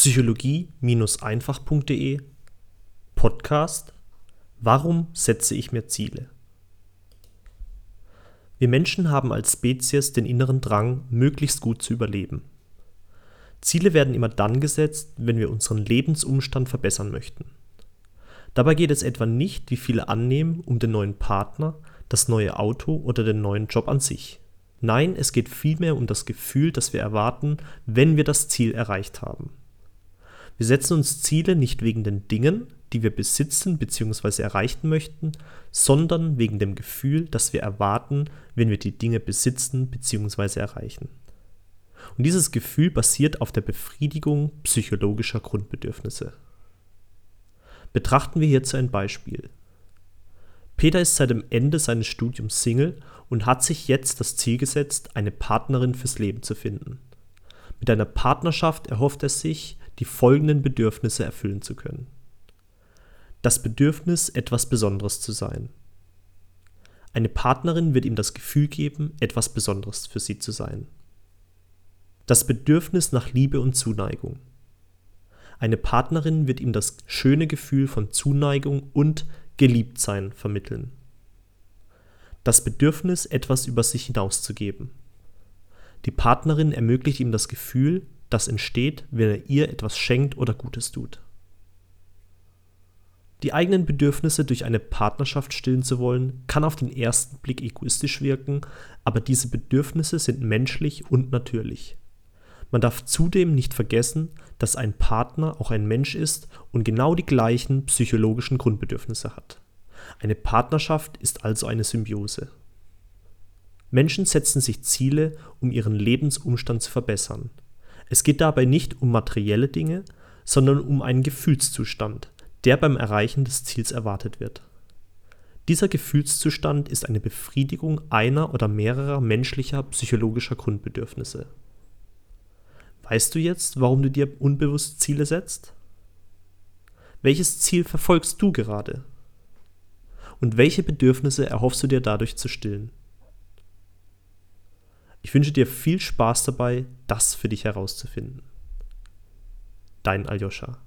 psychologie-einfach.de Podcast Warum setze ich mir Ziele? Wir Menschen haben als Spezies den inneren Drang, möglichst gut zu überleben. Ziele werden immer dann gesetzt, wenn wir unseren Lebensumstand verbessern möchten. Dabei geht es etwa nicht, wie viele annehmen, um den neuen Partner, das neue Auto oder den neuen Job an sich. Nein, es geht vielmehr um das Gefühl, das wir erwarten, wenn wir das Ziel erreicht haben. Wir setzen uns Ziele nicht wegen den Dingen, die wir besitzen bzw. erreichen möchten, sondern wegen dem Gefühl, das wir erwarten, wenn wir die Dinge besitzen bzw. erreichen. Und dieses Gefühl basiert auf der Befriedigung psychologischer Grundbedürfnisse. Betrachten wir hierzu ein Beispiel. Peter ist seit dem Ende seines Studiums Single und hat sich jetzt das Ziel gesetzt, eine Partnerin fürs Leben zu finden. Mit einer Partnerschaft erhofft er sich, die folgenden Bedürfnisse erfüllen zu können. Das Bedürfnis, etwas Besonderes zu sein. Eine Partnerin wird ihm das Gefühl geben, etwas Besonderes für sie zu sein. Das Bedürfnis nach Liebe und Zuneigung. Eine Partnerin wird ihm das schöne Gefühl von Zuneigung und Geliebtsein vermitteln. Das Bedürfnis, etwas über sich hinauszugeben. Die Partnerin ermöglicht ihm das Gefühl, das entsteht, wenn er ihr etwas schenkt oder Gutes tut. Die eigenen Bedürfnisse durch eine Partnerschaft stillen zu wollen, kann auf den ersten Blick egoistisch wirken, aber diese Bedürfnisse sind menschlich und natürlich. Man darf zudem nicht vergessen, dass ein Partner auch ein Mensch ist und genau die gleichen psychologischen Grundbedürfnisse hat. Eine Partnerschaft ist also eine Symbiose. Menschen setzen sich Ziele, um ihren Lebensumstand zu verbessern. Es geht dabei nicht um materielle Dinge, sondern um einen Gefühlszustand, der beim Erreichen des Ziels erwartet wird. Dieser Gefühlszustand ist eine Befriedigung einer oder mehrerer menschlicher psychologischer Grundbedürfnisse. Weißt du jetzt, warum du dir unbewusst Ziele setzt? Welches Ziel verfolgst du gerade? Und welche Bedürfnisse erhoffst du dir dadurch zu stillen? Ich wünsche dir viel Spaß dabei, das für dich herauszufinden. Dein Aljoscha.